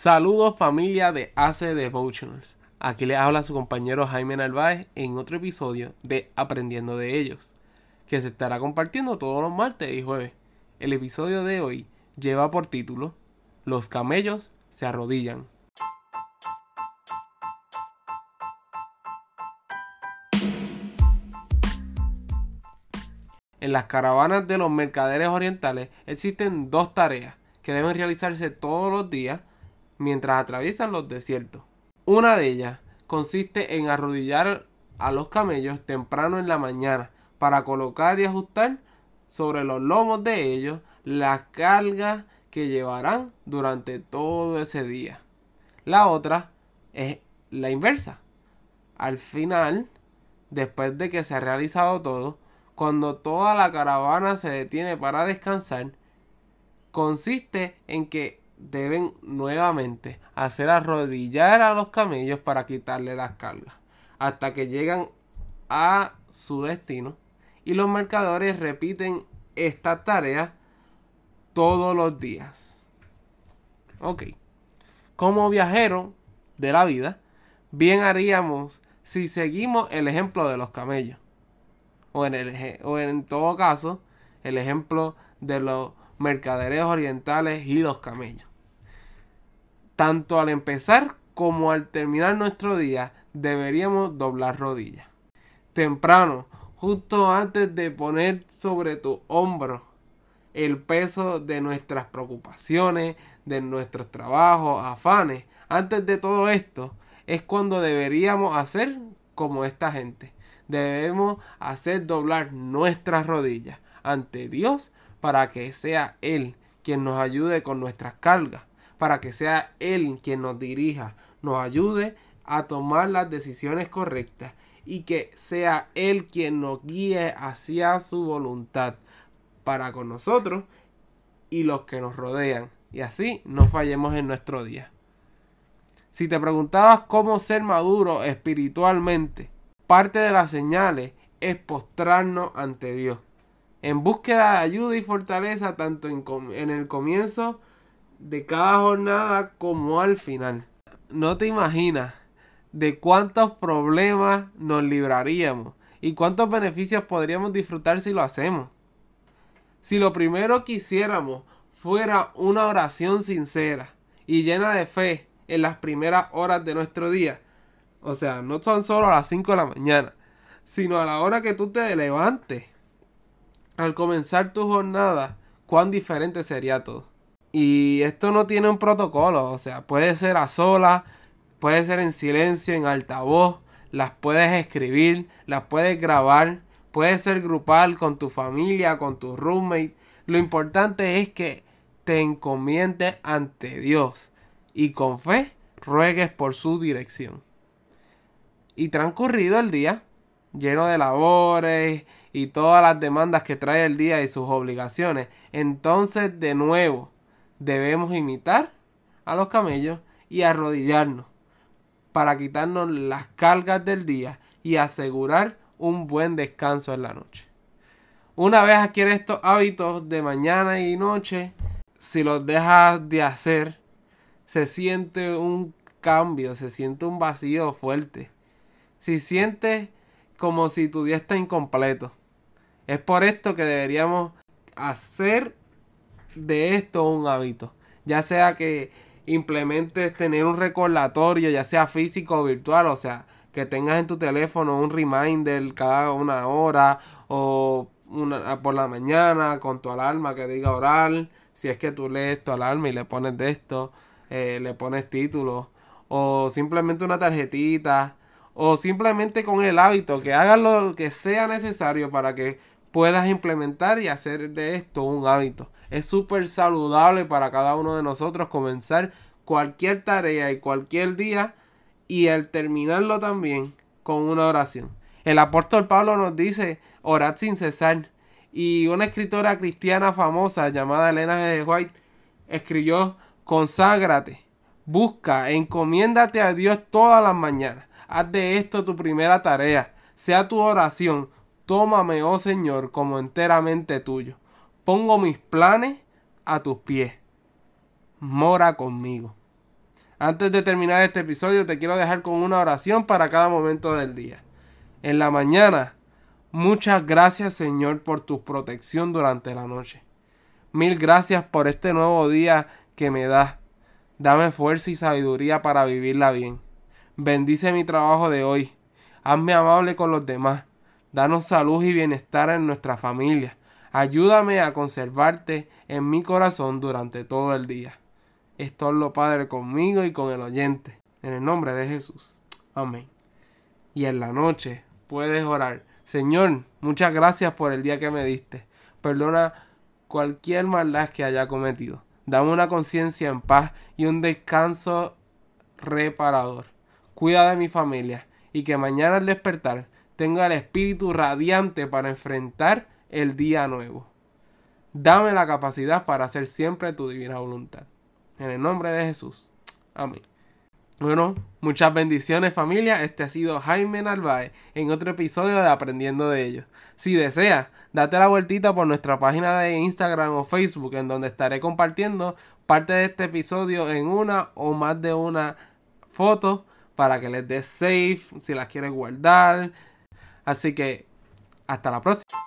Saludos familia de AC Devotionals. Aquí les habla su compañero Jaime Narváez en otro episodio de Aprendiendo de ellos, que se estará compartiendo todos los martes y jueves. El episodio de hoy lleva por título Los camellos se arrodillan. En las caravanas de los mercaderes orientales existen dos tareas que deben realizarse todos los días mientras atraviesan los desiertos. Una de ellas consiste en arrodillar a los camellos temprano en la mañana para colocar y ajustar sobre los lomos de ellos las cargas que llevarán durante todo ese día. La otra es la inversa. Al final, después de que se ha realizado todo, cuando toda la caravana se detiene para descansar, consiste en que deben nuevamente hacer arrodillar a los camellos para quitarle las cargas, hasta que llegan a su destino y los mercadores repiten esta tarea todos los días. Ok. Como viajero de la vida, bien haríamos si seguimos el ejemplo de los camellos. O en, el, o en todo caso, el ejemplo de los mercaderes orientales y los camellos. Tanto al empezar como al terminar nuestro día, deberíamos doblar rodillas. Temprano, justo antes de poner sobre tu hombro el peso de nuestras preocupaciones, de nuestros trabajos, afanes. Antes de todo esto, es cuando deberíamos hacer como esta gente. Debemos hacer doblar nuestras rodillas ante Dios para que sea Él quien nos ayude con nuestras cargas, para que sea Él quien nos dirija, nos ayude a tomar las decisiones correctas y que sea Él quien nos guíe hacia su voluntad para con nosotros y los que nos rodean. Y así no fallemos en nuestro día. Si te preguntabas cómo ser maduro espiritualmente, parte de las señales es postrarnos ante Dios. En búsqueda de ayuda y fortaleza tanto en, en el comienzo de cada jornada como al final. No te imaginas de cuántos problemas nos libraríamos y cuántos beneficios podríamos disfrutar si lo hacemos. Si lo primero que hiciéramos fuera una oración sincera y llena de fe en las primeras horas de nuestro día, o sea, no son solo a las 5 de la mañana, sino a la hora que tú te levantes, al comenzar tu jornada, cuán diferente sería todo. Y esto no tiene un protocolo, o sea, puede ser a sola, puede ser en silencio, en altavoz, las puedes escribir, las puedes grabar, puede ser grupal con tu familia, con tu roommate. Lo importante es que te encomiendes ante Dios y con fe ruegues por su dirección. Y transcurrido el día, lleno de labores y todas las demandas que trae el día y sus obligaciones, entonces de nuevo debemos imitar a los camellos y arrodillarnos para quitarnos las cargas del día y asegurar un buen descanso en la noche. Una vez adquieres estos hábitos de mañana y noche, si los dejas de hacer, se siente un cambio, se siente un vacío fuerte. Si sientes como si tu día está incompleto. Es por esto que deberíamos hacer de esto un hábito. Ya sea que implementes tener un recordatorio, ya sea físico o virtual, o sea, que tengas en tu teléfono un reminder cada una hora o una, por la mañana con tu alarma que diga oral. Si es que tú lees tu alarma y le pones de esto, eh, le pones título o simplemente una tarjetita o simplemente con el hábito que hagas lo que sea necesario para que puedas implementar y hacer de esto un hábito. Es súper saludable para cada uno de nosotros comenzar cualquier tarea y cualquier día y al terminarlo también con una oración. El apóstol Pablo nos dice, orad sin cesar. Y una escritora cristiana famosa llamada Elena G. White escribió, conságrate, busca, encomiéndate a Dios todas las mañanas. Haz de esto tu primera tarea. Sea tu oración. Tómame, oh Señor, como enteramente tuyo. Pongo mis planes a tus pies. Mora conmigo. Antes de terminar este episodio te quiero dejar con una oración para cada momento del día. En la mañana, muchas gracias Señor por tu protección durante la noche. Mil gracias por este nuevo día que me das. Dame fuerza y sabiduría para vivirla bien. Bendice mi trabajo de hoy. Hazme amable con los demás. Danos salud y bienestar en nuestra familia. Ayúdame a conservarte en mi corazón durante todo el día. Esto es lo Padre conmigo y con el oyente. En el nombre de Jesús. Amén. Y en la noche puedes orar. Señor, muchas gracias por el día que me diste. Perdona cualquier maldad que haya cometido. Dame una conciencia en paz y un descanso reparador. Cuida de mi familia y que mañana al despertar tenga el espíritu radiante para enfrentar el día nuevo. Dame la capacidad para hacer siempre tu divina voluntad. En el nombre de Jesús. Amén. Bueno, muchas bendiciones familia. Este ha sido Jaime Narváez en otro episodio de Aprendiendo de ellos. Si deseas, date la vueltita por nuestra página de Instagram o Facebook en donde estaré compartiendo parte de este episodio en una o más de una foto para que les des safe si las quieres guardar. Así que hasta la próxima.